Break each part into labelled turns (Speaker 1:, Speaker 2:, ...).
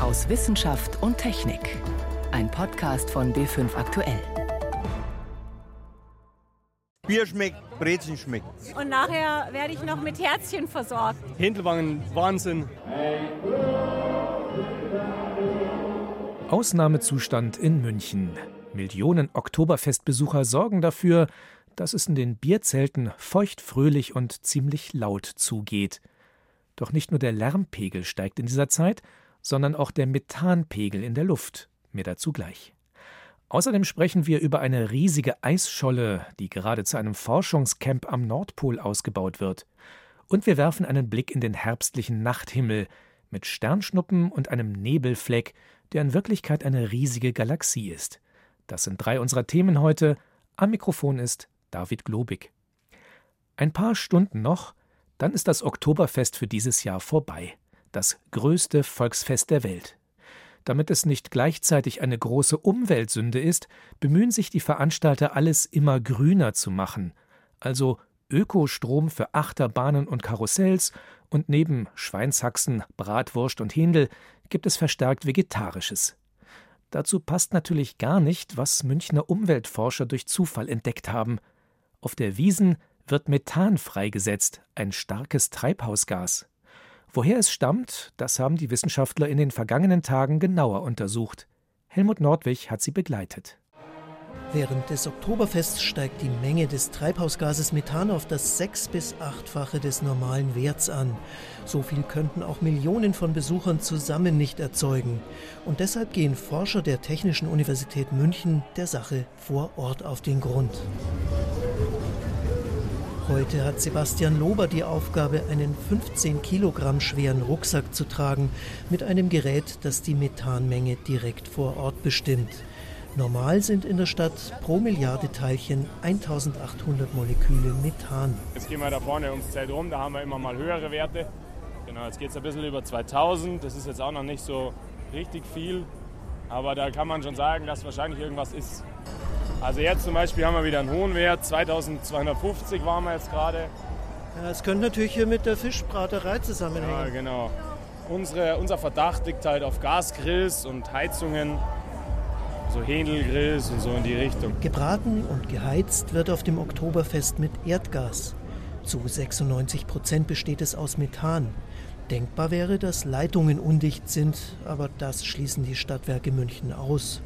Speaker 1: aus Wissenschaft und Technik. Ein Podcast von B5 Aktuell.
Speaker 2: Bier schmeckt, Brezen schmeckt.
Speaker 3: Und nachher werde ich noch mit Herzchen versorgt.
Speaker 4: Händelwangen, Wahnsinn.
Speaker 5: Ausnahmezustand in München. Millionen Oktoberfestbesucher sorgen dafür, dass es in den Bierzelten feuchtfröhlich und ziemlich laut zugeht. Doch nicht nur der Lärmpegel steigt in dieser Zeit, sondern auch der Methanpegel in der Luft. Mehr dazu gleich. Außerdem sprechen wir über eine riesige Eisscholle, die gerade zu einem Forschungscamp am Nordpol ausgebaut wird. Und wir werfen einen Blick in den herbstlichen Nachthimmel mit Sternschnuppen und einem Nebelfleck, der in Wirklichkeit eine riesige Galaxie ist. Das sind drei unserer Themen heute. Am Mikrofon ist David Globig. Ein paar Stunden noch, dann ist das Oktoberfest für dieses Jahr vorbei. Das größte Volksfest der Welt. Damit es nicht gleichzeitig eine große Umweltsünde ist, bemühen sich die Veranstalter, alles immer grüner zu machen. Also Ökostrom für Achterbahnen und Karussells und neben Schweinshaxen, Bratwurst und Händel gibt es verstärkt Vegetarisches. Dazu passt natürlich gar nicht, was Münchner Umweltforscher durch Zufall entdeckt haben. Auf der Wiesen wird Methan freigesetzt, ein starkes Treibhausgas. Woher es stammt, das haben die Wissenschaftler in den vergangenen Tagen genauer untersucht. Helmut Nordwig hat sie begleitet.
Speaker 6: Während des Oktoberfests steigt die Menge des Treibhausgases Methan auf das sechs- bis achtfache des normalen Werts an. So viel könnten auch Millionen von Besuchern zusammen nicht erzeugen. Und deshalb gehen Forscher der Technischen Universität München der Sache vor Ort auf den Grund. Heute hat Sebastian Lober die Aufgabe, einen 15 Kilogramm schweren Rucksack zu tragen, mit einem Gerät, das die Methanmenge direkt vor Ort bestimmt. Normal sind in der Stadt pro Milliarde Teilchen 1800 Moleküle Methan.
Speaker 4: Jetzt gehen wir da vorne ums Zelt rum, da haben wir immer mal höhere Werte. Genau, jetzt geht es ein bisschen über 2000. Das ist jetzt auch noch nicht so richtig viel. Aber da kann man schon sagen, dass wahrscheinlich irgendwas ist. Also jetzt zum Beispiel haben wir wieder einen hohen Wert. 2250 waren wir jetzt gerade.
Speaker 6: Ja, es könnte natürlich hier mit der Fischbraterei zusammenhängen.
Speaker 4: Ja, genau. Unsere, unser Verdacht liegt halt auf Gasgrills und Heizungen so Händelgrills und so in die Richtung.
Speaker 6: Gebraten und geheizt wird auf dem Oktoberfest mit Erdgas. Zu 96 Prozent besteht es aus Methan. Denkbar wäre, dass Leitungen undicht sind, aber das schließen die Stadtwerke München aus.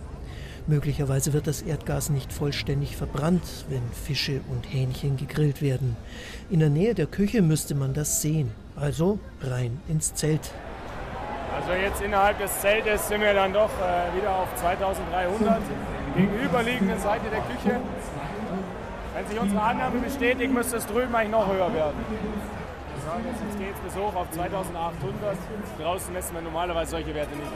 Speaker 6: Möglicherweise wird das Erdgas nicht vollständig verbrannt, wenn Fische und Hähnchen gegrillt werden. In der Nähe der Küche müsste man das sehen. Also rein ins Zelt.
Speaker 4: Also jetzt innerhalb des Zeltes sind wir dann doch äh, wieder auf 2300 gegenüberliegenden Seite der Küche. Wenn sich unsere Annahme bestätigt, müsste es drüben eigentlich noch höher werden. Jetzt geht es bis hoch auf 2800. Draußen messen wir normalerweise solche Werte nicht.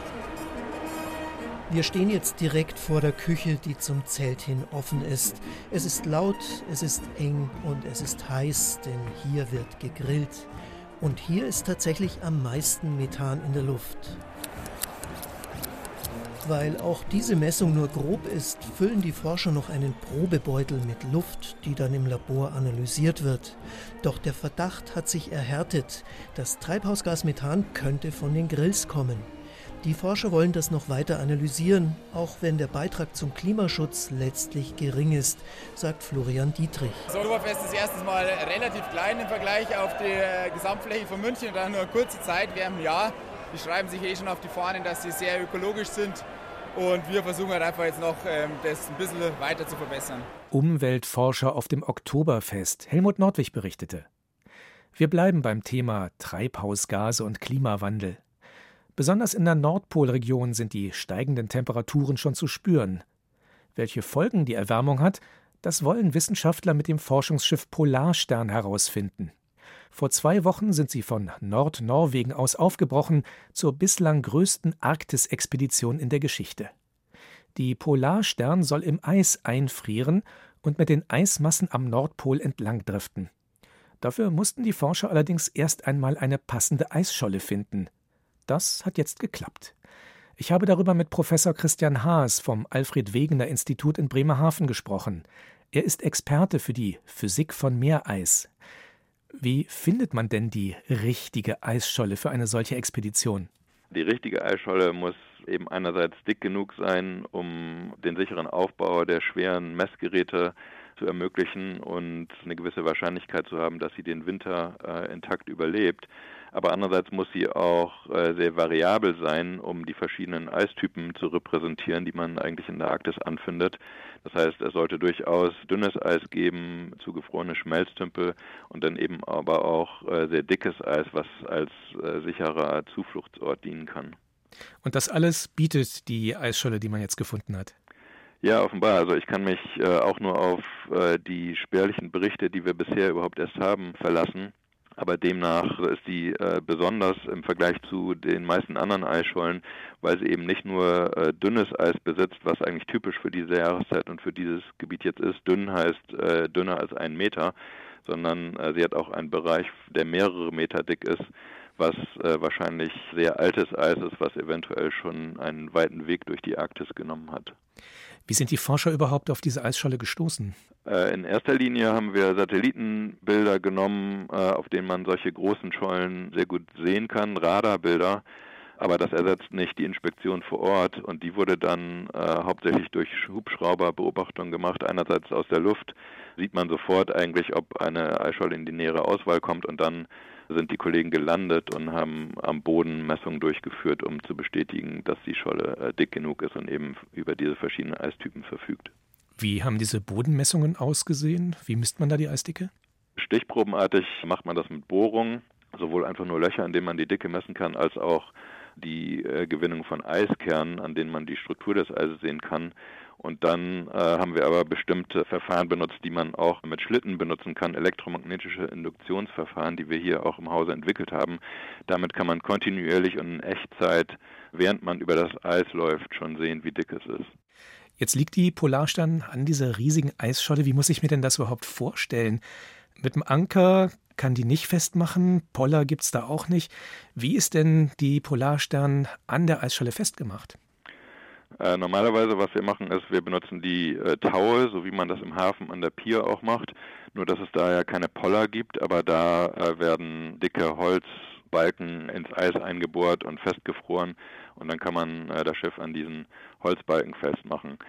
Speaker 6: Wir stehen jetzt direkt vor der Küche, die zum Zelt hin offen ist. Es ist laut, es ist eng und es ist heiß, denn hier wird gegrillt. Und hier ist tatsächlich am meisten Methan in der Luft. Weil auch diese Messung nur grob ist, füllen die Forscher noch einen Probebeutel mit Luft, die dann im Labor analysiert wird. Doch der Verdacht hat sich erhärtet. Das Treibhausgas Methan könnte von den Grills kommen. Die Forscher wollen das noch weiter analysieren, auch wenn der Beitrag zum Klimaschutz letztlich gering ist, sagt Florian Dietrich.
Speaker 7: Das Oktoberfest ist erstens mal relativ klein im Vergleich auf die äh, Gesamtfläche von München und dann nur kurze Zeit während einem Jahr. Die schreiben sich eh schon auf die Fahnen, dass sie sehr ökologisch sind. Und wir versuchen halt einfach jetzt noch, ähm, das ein bisschen weiter zu verbessern.
Speaker 5: Umweltforscher auf dem Oktoberfest. Helmut Nordwig berichtete. Wir bleiben beim Thema Treibhausgase und Klimawandel. Besonders in der Nordpolregion sind die steigenden Temperaturen schon zu spüren. Welche Folgen die Erwärmung hat, das wollen Wissenschaftler mit dem Forschungsschiff Polarstern herausfinden. Vor zwei Wochen sind sie von Nordnorwegen aus aufgebrochen zur bislang größten Arktisexpedition in der Geschichte. Die Polarstern soll im Eis einfrieren und mit den Eismassen am Nordpol entlang driften. Dafür mussten die Forscher allerdings erst einmal eine passende Eisscholle finden. Das hat jetzt geklappt. Ich habe darüber mit Professor Christian Haas vom Alfred Wegener Institut in Bremerhaven gesprochen. Er ist Experte für die Physik von Meereis. Wie findet man denn die richtige Eisscholle für eine solche Expedition?
Speaker 8: Die richtige Eisscholle muss eben einerseits dick genug sein, um den sicheren Aufbau der schweren Messgeräte zu ermöglichen und eine gewisse Wahrscheinlichkeit zu haben, dass sie den Winter äh, intakt überlebt. Aber andererseits muss sie auch äh, sehr variabel sein, um die verschiedenen Eistypen zu repräsentieren, die man eigentlich in der Arktis anfindet. Das heißt, es sollte durchaus dünnes Eis geben, zugefrorene Schmelztümpel und dann eben aber auch äh, sehr dickes Eis, was als äh, sicherer Zufluchtsort dienen kann.
Speaker 5: Und das alles bietet die Eisscholle, die man jetzt gefunden hat.
Speaker 8: Ja, offenbar. Also ich kann mich äh, auch nur auf äh, die spärlichen Berichte, die wir bisher überhaupt erst haben, verlassen. Aber demnach ist die äh, besonders im Vergleich zu den meisten anderen Eisschollen, weil sie eben nicht nur äh, dünnes Eis besitzt, was eigentlich typisch für diese Jahreszeit und für dieses Gebiet jetzt ist. Dünn heißt äh, dünner als ein Meter, sondern äh, sie hat auch einen Bereich, der mehrere Meter dick ist was äh, wahrscheinlich sehr altes Eis ist, was eventuell schon einen weiten Weg durch die Arktis genommen hat.
Speaker 5: Wie sind die Forscher überhaupt auf diese Eisscholle gestoßen?
Speaker 8: Äh, in erster Linie haben wir Satellitenbilder genommen, äh, auf denen man solche großen Schollen sehr gut sehen kann, Radarbilder. Aber das ersetzt nicht die Inspektion vor Ort und die wurde dann äh, hauptsächlich durch Hubschrauberbeobachtungen gemacht. Einerseits aus der Luft sieht man sofort eigentlich, ob eine Eisscholle in die nähere Auswahl kommt und dann sind die Kollegen gelandet und haben am Boden Messungen durchgeführt, um zu bestätigen, dass die Scholle äh, dick genug ist und eben über diese verschiedenen Eistypen verfügt.
Speaker 5: Wie haben diese Bodenmessungen ausgesehen? Wie misst man da die Eisdicke?
Speaker 8: Stichprobenartig macht man das mit Bohrungen, sowohl einfach nur Löcher, in denen man die Dicke messen kann, als auch die äh, Gewinnung von Eiskernen, an denen man die Struktur des Eises sehen kann. Und dann äh, haben wir aber bestimmte Verfahren benutzt, die man auch mit Schlitten benutzen kann, elektromagnetische Induktionsverfahren, die wir hier auch im Hause entwickelt haben. Damit kann man kontinuierlich und in Echtzeit, während man über das Eis läuft, schon sehen, wie dick es ist.
Speaker 5: Jetzt liegt die Polarstern an dieser riesigen Eisscholle. Wie muss ich mir denn das überhaupt vorstellen? Mit dem Anker kann die nicht festmachen, Poller gibt es da auch nicht. Wie ist denn die Polarstern an der Eisscholle festgemacht?
Speaker 8: Äh, normalerweise, was wir machen, ist, wir benutzen die äh, Taue, so wie man das im Hafen an der Pier auch macht. Nur, dass es da ja keine Poller gibt, aber da äh, werden dicke Holzbalken ins Eis eingebohrt und festgefroren und dann kann man äh, das Schiff an diesen Holzbalken festmachen.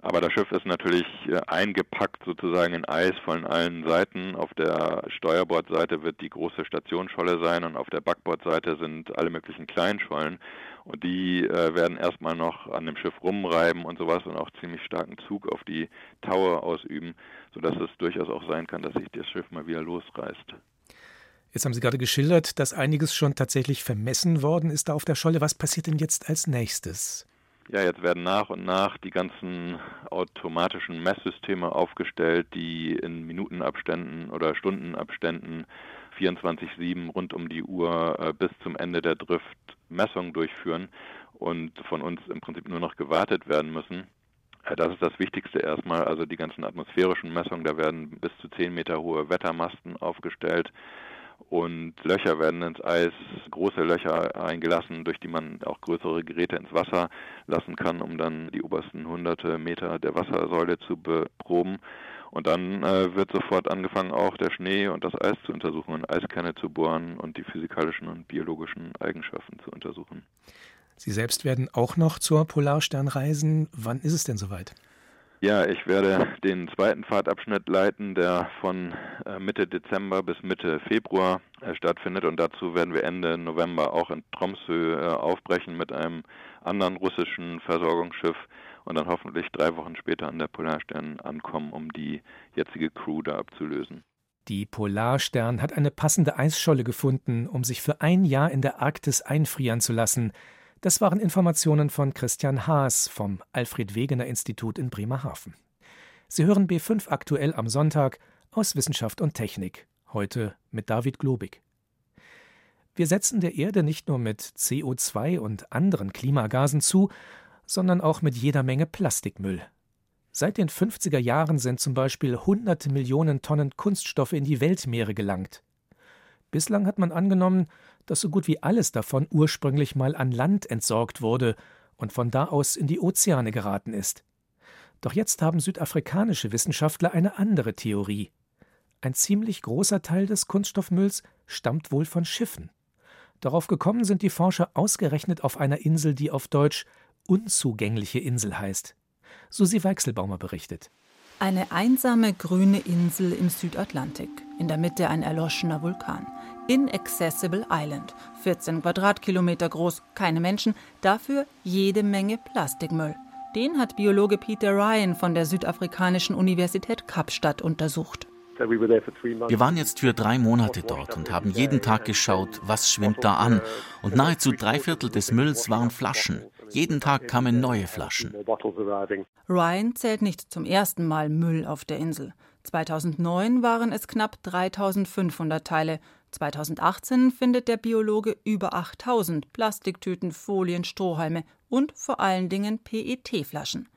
Speaker 8: Aber das Schiff ist natürlich äh, eingepackt sozusagen in Eis von allen Seiten. Auf der Steuerbordseite wird die große Stationsscholle sein und auf der Backbordseite sind alle möglichen Kleinschollen. Und die äh, werden erstmal noch an dem Schiff rumreiben und sowas und auch ziemlich starken Zug auf die Taue ausüben, sodass es durchaus auch sein kann, dass sich das Schiff mal wieder losreißt.
Speaker 5: Jetzt haben Sie gerade geschildert, dass einiges schon tatsächlich vermessen worden ist da auf der Scholle. Was passiert denn jetzt als nächstes?
Speaker 8: Ja, jetzt werden nach und nach die ganzen automatischen Messsysteme aufgestellt, die in Minutenabständen oder Stundenabständen 24-7 rund um die Uhr äh, bis zum Ende der Drift Messungen durchführen und von uns im Prinzip nur noch gewartet werden müssen. Äh, das ist das Wichtigste erstmal, also die ganzen atmosphärischen Messungen, da werden bis zu 10 Meter hohe Wettermasten aufgestellt und Löcher werden ins Eis, große Löcher eingelassen, durch die man auch größere Geräte ins Wasser lassen kann, um dann die obersten hunderte Meter der Wassersäule zu beproben. Und dann äh, wird sofort angefangen, auch der Schnee und das Eis zu untersuchen und Eiskerne zu bohren und die physikalischen und biologischen Eigenschaften zu untersuchen.
Speaker 5: Sie selbst werden auch noch zur Polarstern reisen. Wann ist es denn soweit?
Speaker 8: Ja, ich werde den zweiten Fahrtabschnitt leiten, der von äh, Mitte Dezember bis Mitte Februar äh, stattfindet. Und dazu werden wir Ende November auch in Tromsø äh, aufbrechen mit einem anderen russischen Versorgungsschiff und dann hoffentlich drei Wochen später an der Polarstern ankommen, um die jetzige Crew da abzulösen.
Speaker 5: Die Polarstern hat eine passende Eisscholle gefunden, um sich für ein Jahr in der Arktis einfrieren zu lassen. Das waren Informationen von Christian Haas vom Alfred Wegener Institut in Bremerhaven. Sie hören B5 aktuell am Sonntag aus Wissenschaft und Technik, heute mit David Globig. Wir setzen der Erde nicht nur mit CO2 und anderen Klimagasen zu, sondern auch mit jeder Menge Plastikmüll. Seit den 50er Jahren sind zum Beispiel hunderte Millionen Tonnen Kunststoffe in die Weltmeere gelangt. Bislang hat man angenommen, dass so gut wie alles davon ursprünglich mal an Land entsorgt wurde und von da aus in die Ozeane geraten ist. Doch jetzt haben südafrikanische Wissenschaftler eine andere Theorie. Ein ziemlich großer Teil des Kunststoffmülls stammt wohl von Schiffen. Darauf gekommen sind die Forscher ausgerechnet auf einer Insel, die auf Deutsch unzugängliche Insel heißt. Susi Weichselbaumer berichtet.
Speaker 9: Eine einsame grüne Insel im Südatlantik, in der Mitte ein erloschener Vulkan. Inaccessible Island, 14 Quadratkilometer groß, keine Menschen, dafür jede Menge Plastikmüll. Den hat Biologe Peter Ryan von der südafrikanischen Universität Kapstadt untersucht.
Speaker 10: Wir waren jetzt für drei Monate dort und haben jeden Tag geschaut, was schwimmt da an. Und nahezu drei Viertel des Mülls waren Flaschen. Jeden Tag kamen neue Flaschen.
Speaker 9: Ryan zählt nicht zum ersten Mal Müll auf der Insel. 2009 waren es knapp 3500 Teile. 2018 findet der Biologe über 8000 Plastiktüten, Folien, Strohhalme und vor allen Dingen PET-Flaschen.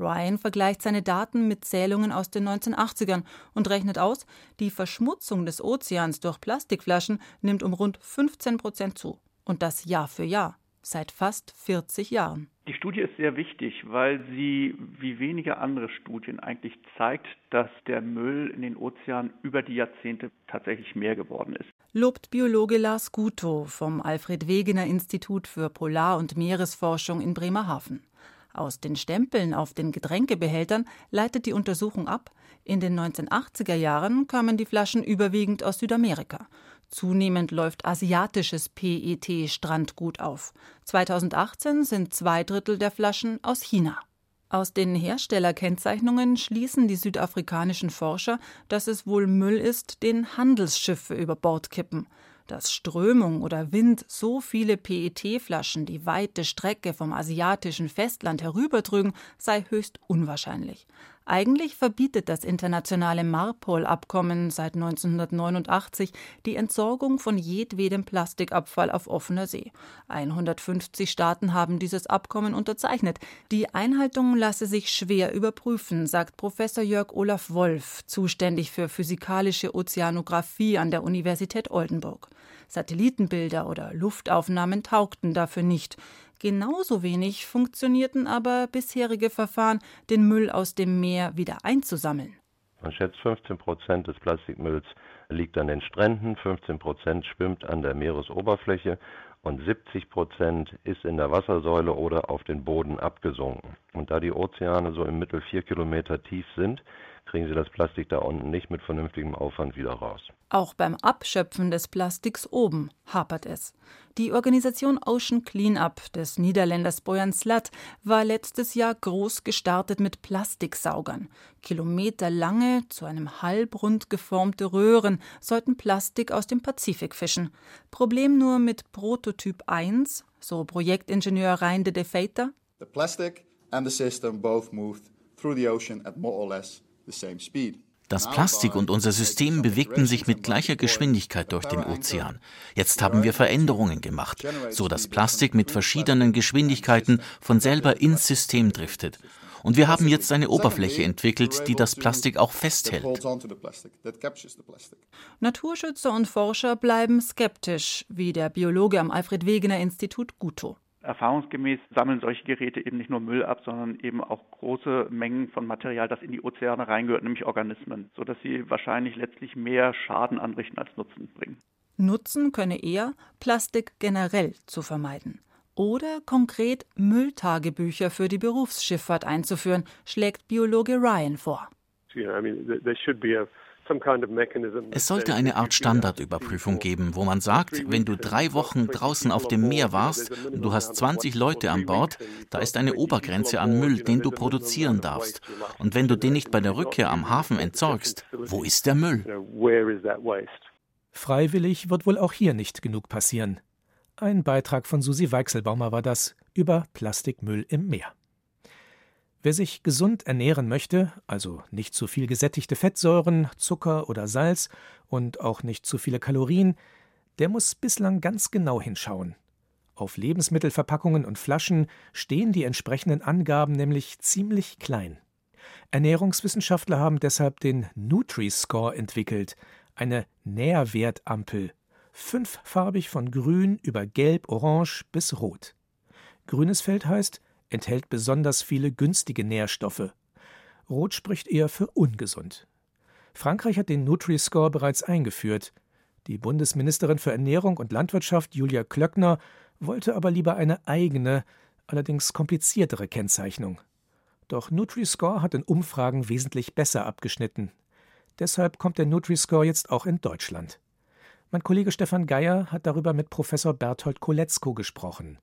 Speaker 9: Ryan vergleicht seine Daten mit Zählungen aus den 1980ern und rechnet aus, die Verschmutzung des Ozeans durch Plastikflaschen nimmt um rund 15 Prozent zu. Und das Jahr für Jahr, seit fast 40 Jahren.
Speaker 11: Die Studie ist sehr wichtig, weil sie wie wenige andere Studien eigentlich zeigt, dass der Müll in den Ozeanen über die Jahrzehnte tatsächlich mehr geworden ist.
Speaker 9: Lobt Biologe Lars Gutow vom Alfred Wegener Institut für Polar- und Meeresforschung in Bremerhaven. Aus den Stempeln auf den Getränkebehältern leitet die Untersuchung ab, in den 1980er Jahren kamen die Flaschen überwiegend aus Südamerika. Zunehmend läuft asiatisches PET-Strandgut auf. 2018 sind zwei Drittel der Flaschen aus China. Aus den Herstellerkennzeichnungen schließen die südafrikanischen Forscher, dass es wohl Müll ist, den Handelsschiffe über Bord kippen. Dass Strömung oder Wind so viele PET-Flaschen die weite Strecke vom asiatischen Festland herübertrügen, sei höchst unwahrscheinlich. Eigentlich verbietet das internationale Marpol-Abkommen seit 1989 die Entsorgung von jedwedem Plastikabfall auf offener See. 150 Staaten haben dieses Abkommen unterzeichnet. Die Einhaltung lasse sich schwer überprüfen, sagt Professor Jörg Olaf Wolf, zuständig für physikalische Ozeanographie an der Universität Oldenburg. Satellitenbilder oder Luftaufnahmen taugten dafür nicht. Genauso wenig funktionierten aber bisherige Verfahren, den Müll aus dem Meer wieder einzusammeln.
Speaker 12: Man schätzt 15 Prozent des Plastikmülls liegt an den Stränden, 15 Prozent schwimmt an der Meeresoberfläche und 70 Prozent ist in der Wassersäule oder auf den Boden abgesunken. Und da die Ozeane so im Mittel vier Kilometer tief sind, kriegen sie das Plastik da unten nicht mit vernünftigem Aufwand wieder raus.
Speaker 9: Auch beim Abschöpfen des Plastiks oben hapert es. Die Organisation Ocean Cleanup des Niederländers Boyan Slat war letztes Jahr groß gestartet mit Plastiksaugern. Kilometerlange, zu einem halbrund geformte Röhren sollten Plastik aus dem Pazifik fischen. Problem nur mit Prototyp 1, so Projektingenieur Rein de Feiter.
Speaker 13: The plastic and the system both moved through the ocean at more or less.
Speaker 10: Das Plastik und unser System bewegten sich mit gleicher Geschwindigkeit durch den Ozean. Jetzt haben wir Veränderungen gemacht, so dass Plastik mit verschiedenen Geschwindigkeiten von selber ins System driftet. Und wir haben jetzt eine Oberfläche entwickelt, die das Plastik auch festhält.
Speaker 9: Naturschützer und Forscher bleiben skeptisch, wie der Biologe am Alfred Wegener Institut Guto.
Speaker 11: Erfahrungsgemäß sammeln solche Geräte eben nicht nur Müll ab, sondern eben auch große Mengen von Material, das in die Ozeane reingehört, nämlich Organismen, sodass sie wahrscheinlich letztlich mehr Schaden anrichten als Nutzen bringen.
Speaker 9: Nutzen könne eher, Plastik generell zu vermeiden. Oder konkret Mülltagebücher für die Berufsschifffahrt einzuführen, schlägt Biologe Ryan vor.
Speaker 10: Es sollte eine Art Standardüberprüfung geben, wo man sagt, wenn du drei Wochen draußen auf dem Meer warst und du hast 20 Leute an Bord, da ist eine Obergrenze an Müll, den du produzieren darfst. Und wenn du den nicht bei der Rückkehr am Hafen entsorgst, wo ist der Müll?
Speaker 5: Freiwillig wird wohl auch hier nicht genug passieren. Ein Beitrag von Susi Weichselbaumer war das über Plastikmüll im Meer. Wer sich gesund ernähren möchte, also nicht zu viel gesättigte Fettsäuren, Zucker oder Salz und auch nicht zu viele Kalorien, der muss bislang ganz genau hinschauen. Auf Lebensmittelverpackungen und Flaschen stehen die entsprechenden Angaben nämlich ziemlich klein. Ernährungswissenschaftler haben deshalb den Nutri-Score entwickelt, eine Nährwertampel, fünffarbig von grün über gelb, orange bis rot. Grünes Feld heißt, enthält besonders viele günstige Nährstoffe. Rot spricht eher für ungesund. Frankreich hat den Nutri-Score bereits eingeführt. Die Bundesministerin für Ernährung und Landwirtschaft Julia Klöckner wollte aber lieber eine eigene, allerdings kompliziertere Kennzeichnung. Doch Nutri-Score hat in Umfragen wesentlich besser abgeschnitten. Deshalb kommt der Nutri-Score jetzt auch in Deutschland. Mein Kollege Stefan Geier hat darüber mit Professor Berthold Koletzko gesprochen.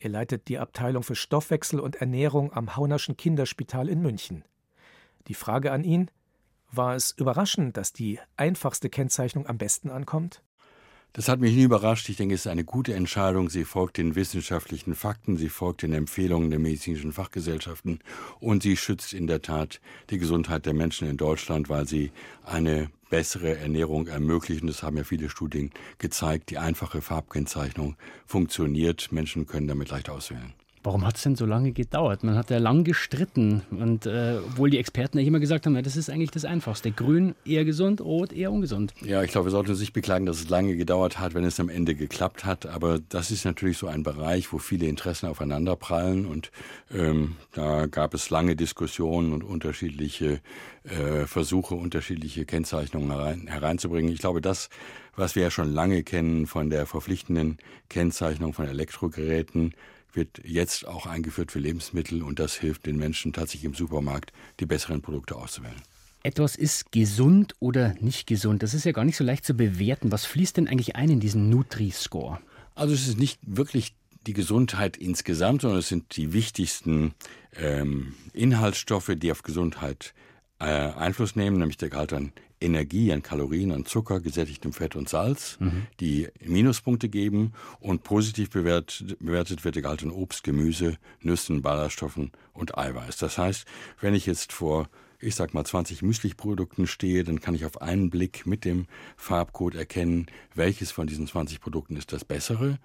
Speaker 5: Er leitet die Abteilung für Stoffwechsel und Ernährung am Haunerschen Kinderspital in München. Die Frage an ihn: War es überraschend, dass die einfachste Kennzeichnung am besten ankommt?
Speaker 14: Das hat mich nie überrascht. Ich denke, es ist eine gute Entscheidung. Sie folgt den wissenschaftlichen Fakten, sie folgt den Empfehlungen der medizinischen Fachgesellschaften und sie schützt in der Tat die Gesundheit der Menschen in Deutschland, weil sie eine bessere Ernährung ermöglichen. Das haben ja viele Studien gezeigt. Die einfache Farbkennzeichnung funktioniert. Menschen können damit leicht auswählen.
Speaker 15: Warum hat es denn so lange gedauert? Man hat ja lang gestritten. Und äh, obwohl die Experten eigentlich immer gesagt haben, ja, das ist eigentlich das Einfachste. Grün eher gesund, rot eher ungesund.
Speaker 14: Ja, ich glaube, wir sollten uns nicht beklagen, dass es lange gedauert hat, wenn es am Ende geklappt hat. Aber das ist natürlich so ein Bereich, wo viele Interessen aufeinanderprallen. Und ähm, da gab es lange Diskussionen und unterschiedliche äh, Versuche, unterschiedliche Kennzeichnungen herein, hereinzubringen. Ich glaube, das, was wir ja schon lange kennen von der verpflichtenden Kennzeichnung von Elektrogeräten, wird jetzt auch eingeführt für Lebensmittel und das hilft den Menschen tatsächlich im Supermarkt, die besseren Produkte auszuwählen.
Speaker 15: Etwas ist gesund oder nicht gesund. Das ist ja gar nicht so leicht zu bewerten. Was fließt denn eigentlich ein in diesen Nutri-Score?
Speaker 14: Also es ist nicht wirklich die Gesundheit insgesamt, sondern es sind die wichtigsten ähm, Inhaltsstoffe, die auf Gesundheit äh, Einfluss nehmen, nämlich der Gehalt an Energie, an Kalorien, an Zucker, gesättigtem Fett und Salz, mhm. die Minuspunkte geben und positiv bewertet, bewertet wird der Gehalt an Obst, Gemüse, Nüssen, Ballaststoffen und Eiweiß. Das heißt, wenn ich jetzt vor ich sag mal 20 Müsli-Produkten stehe, dann kann ich auf einen Blick mit dem Farbcode erkennen, welches von diesen 20 Produkten ist das bessere,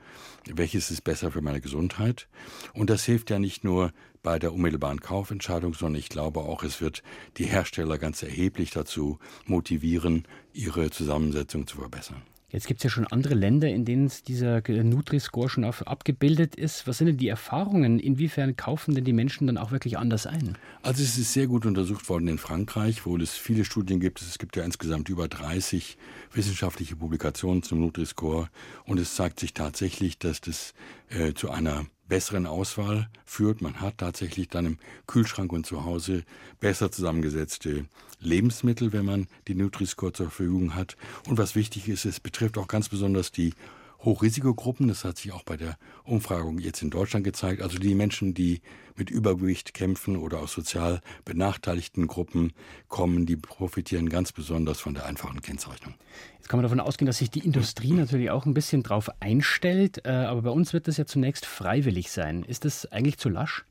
Speaker 14: welches ist besser für meine Gesundheit. Und das hilft ja nicht nur bei der unmittelbaren Kaufentscheidung, sondern ich glaube auch, es wird die Hersteller ganz erheblich dazu motivieren, ihre Zusammensetzung zu verbessern.
Speaker 15: Jetzt gibt es ja schon andere Länder, in denen dieser Nutri-Score schon auf, abgebildet ist. Was sind denn die Erfahrungen? Inwiefern kaufen denn die Menschen dann auch wirklich anders ein?
Speaker 14: Also es ist sehr gut untersucht worden in Frankreich, wo es viele Studien gibt. Es gibt ja insgesamt über 30 wissenschaftliche Publikationen zum Nutri-Score. Und es zeigt sich tatsächlich, dass das äh, zu einer besseren Auswahl führt. Man hat tatsächlich dann im Kühlschrank und zu Hause besser zusammengesetzte Lebensmittel, wenn man die Nutri-Score zur Verfügung hat. Und was wichtig ist, es betrifft auch ganz besonders die Hochrisikogruppen. Das hat sich auch bei der Umfragung jetzt in Deutschland gezeigt. Also die Menschen, die mit Übergewicht kämpfen oder aus sozial benachteiligten Gruppen kommen, die profitieren ganz besonders von der einfachen Kennzeichnung.
Speaker 15: Jetzt kann man davon ausgehen, dass sich die Industrie natürlich auch ein bisschen drauf einstellt. Äh, aber bei uns wird das ja zunächst freiwillig sein. Ist das eigentlich zu lasch?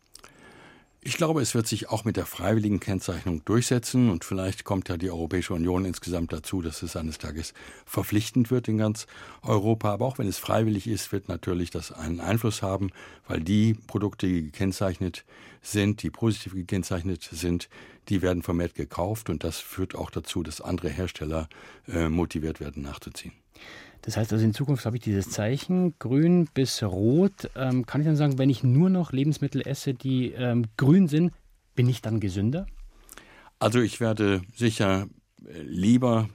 Speaker 14: Ich glaube, es wird sich auch mit der freiwilligen Kennzeichnung durchsetzen und vielleicht kommt ja die Europäische Union insgesamt dazu, dass es eines Tages verpflichtend wird in ganz Europa. Aber auch wenn es freiwillig ist, wird natürlich das einen Einfluss haben, weil die Produkte, die gekennzeichnet sind, die positiv gekennzeichnet sind, die werden vermehrt gekauft und das führt auch dazu, dass andere Hersteller äh, motiviert werden nachzuziehen.
Speaker 15: Das heißt also in Zukunft habe ich dieses Zeichen grün bis rot. Ähm, kann ich dann sagen, wenn ich nur noch Lebensmittel esse, die ähm, grün sind, bin ich dann gesünder?
Speaker 14: Also ich werde sicher äh, lieber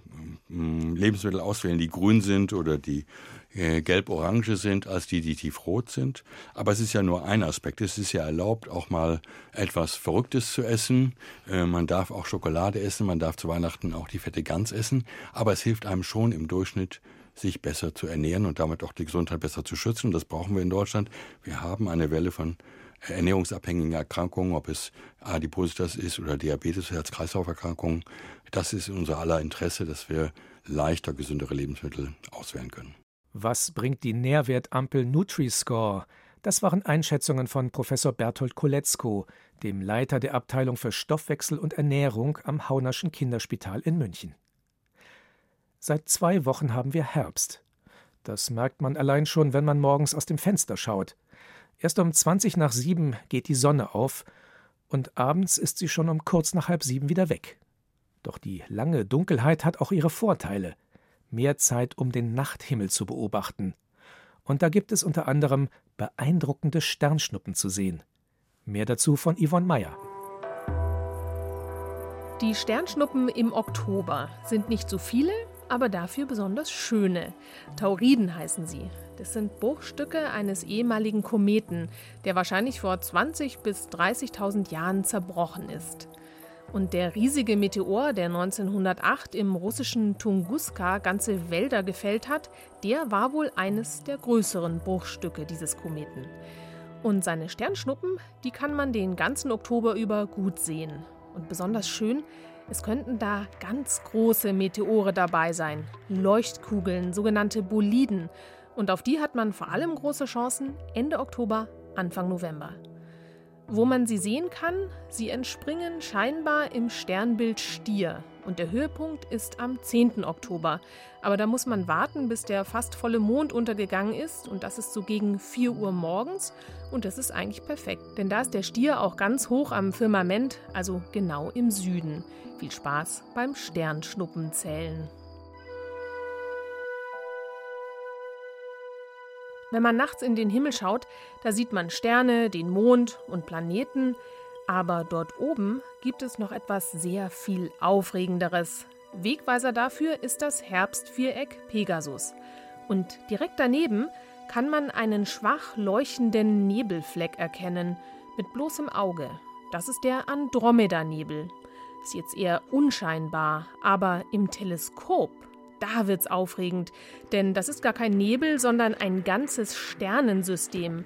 Speaker 14: äh, Lebensmittel auswählen, die grün sind oder die äh, gelb-orange sind, als die, die tiefrot sind. Aber es ist ja nur ein Aspekt. Es ist ja erlaubt, auch mal etwas Verrücktes zu essen. Äh, man darf auch Schokolade essen, man darf zu Weihnachten auch die fette Gans essen. Aber es hilft einem schon im Durchschnitt sich besser zu ernähren und damit auch die Gesundheit besser zu schützen. Das brauchen wir in Deutschland. Wir haben eine Welle von ernährungsabhängigen Erkrankungen, ob es Adipositas ist oder Diabetes, Herz-Kreislauf-Erkrankungen. Das ist in unser aller Interesse, dass wir leichter gesündere Lebensmittel auswählen können.
Speaker 5: Was bringt die Nährwertampel Nutri-Score? Das waren Einschätzungen von Professor Berthold Koletzko, dem Leiter der Abteilung für Stoffwechsel und Ernährung am Haunerschen Kinderspital in München. Seit zwei Wochen haben wir Herbst. Das merkt man allein schon, wenn man morgens aus dem Fenster schaut. Erst um 20 nach sieben geht die Sonne auf und abends ist sie schon um kurz nach halb sieben wieder weg. Doch die lange Dunkelheit hat auch ihre Vorteile. Mehr Zeit, um den Nachthimmel zu beobachten. Und da gibt es unter anderem beeindruckende Sternschnuppen zu sehen. Mehr dazu von Yvonne Meyer.
Speaker 16: Die Sternschnuppen im Oktober sind nicht so viele, aber dafür besonders schöne. Tauriden heißen sie. Das sind Bruchstücke eines ehemaligen Kometen, der wahrscheinlich vor 20.000 bis 30.000 Jahren zerbrochen ist. Und der riesige Meteor, der 1908 im russischen Tunguska ganze Wälder gefällt hat, der war wohl eines der größeren Bruchstücke dieses Kometen. Und seine Sternschnuppen, die kann man den ganzen Oktober über gut sehen. Und besonders schön, es könnten da ganz große Meteore dabei sein, Leuchtkugeln, sogenannte Boliden. Und auf die hat man vor allem große Chancen Ende Oktober, Anfang November. Wo man sie sehen kann, sie entspringen scheinbar im Sternbild Stier. Und der Höhepunkt ist am 10. Oktober. Aber da muss man warten, bis der fast volle Mond untergegangen ist. Und das ist so gegen 4 Uhr morgens. Und das ist eigentlich perfekt. Denn da ist der Stier auch ganz hoch am Firmament, also genau im Süden. Viel Spaß beim Sternschnuppenzählen. Wenn man nachts in den Himmel schaut, da sieht man Sterne, den Mond und Planeten, aber dort oben gibt es noch etwas sehr viel Aufregenderes. Wegweiser dafür ist das Herbstviereck Pegasus. Und direkt daneben kann man einen schwach leuchtenden Nebelfleck erkennen, mit bloßem Auge. Das ist der Andromeda-Nebel. Ist jetzt eher unscheinbar, aber im Teleskop da wird's aufregend, denn das ist gar kein Nebel, sondern ein ganzes Sternensystem.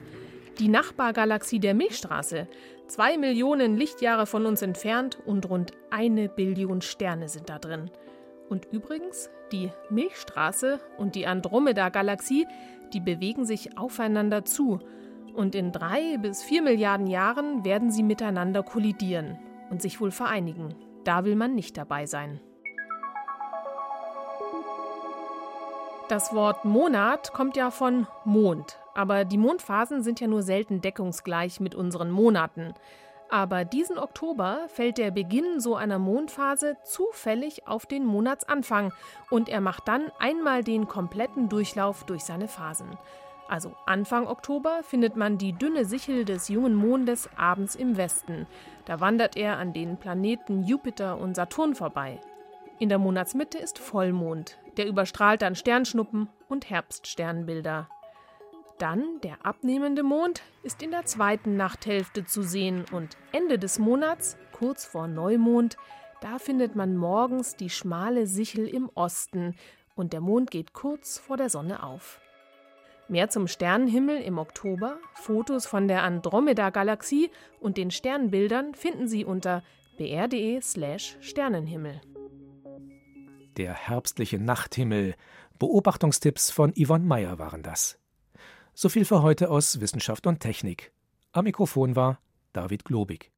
Speaker 16: Die Nachbargalaxie der Milchstraße. Zwei Millionen Lichtjahre von uns entfernt und rund eine Billion Sterne sind da drin. Und übrigens, die Milchstraße und die Andromeda-Galaxie, die bewegen sich aufeinander zu. Und in drei bis vier Milliarden Jahren werden sie miteinander kollidieren und sich wohl vereinigen. Da will man nicht dabei sein. Das Wort Monat kommt ja von Mond, aber die Mondphasen sind ja nur selten deckungsgleich mit unseren Monaten. Aber diesen Oktober fällt der Beginn so einer Mondphase zufällig auf den Monatsanfang und er macht dann einmal den kompletten Durchlauf durch seine Phasen. Also Anfang Oktober findet man die dünne Sichel des jungen Mondes abends im Westen. Da wandert er an den Planeten Jupiter und Saturn vorbei. In der Monatsmitte ist Vollmond, der überstrahlt dann Sternschnuppen und Herbststernbilder. Dann der abnehmende Mond ist in der zweiten Nachthälfte zu sehen und Ende des Monats, kurz vor Neumond, da findet man morgens die schmale Sichel im Osten und der Mond geht kurz vor der Sonne auf. Mehr zum Sternenhimmel im Oktober, Fotos von der Andromeda-Galaxie und den Sternbildern finden Sie unter br.de/sternenhimmel
Speaker 5: der herbstliche Nachthimmel. Beobachtungstipps von Yvonne Meyer waren das. So viel für heute aus Wissenschaft und Technik. Am Mikrofon war David Globig.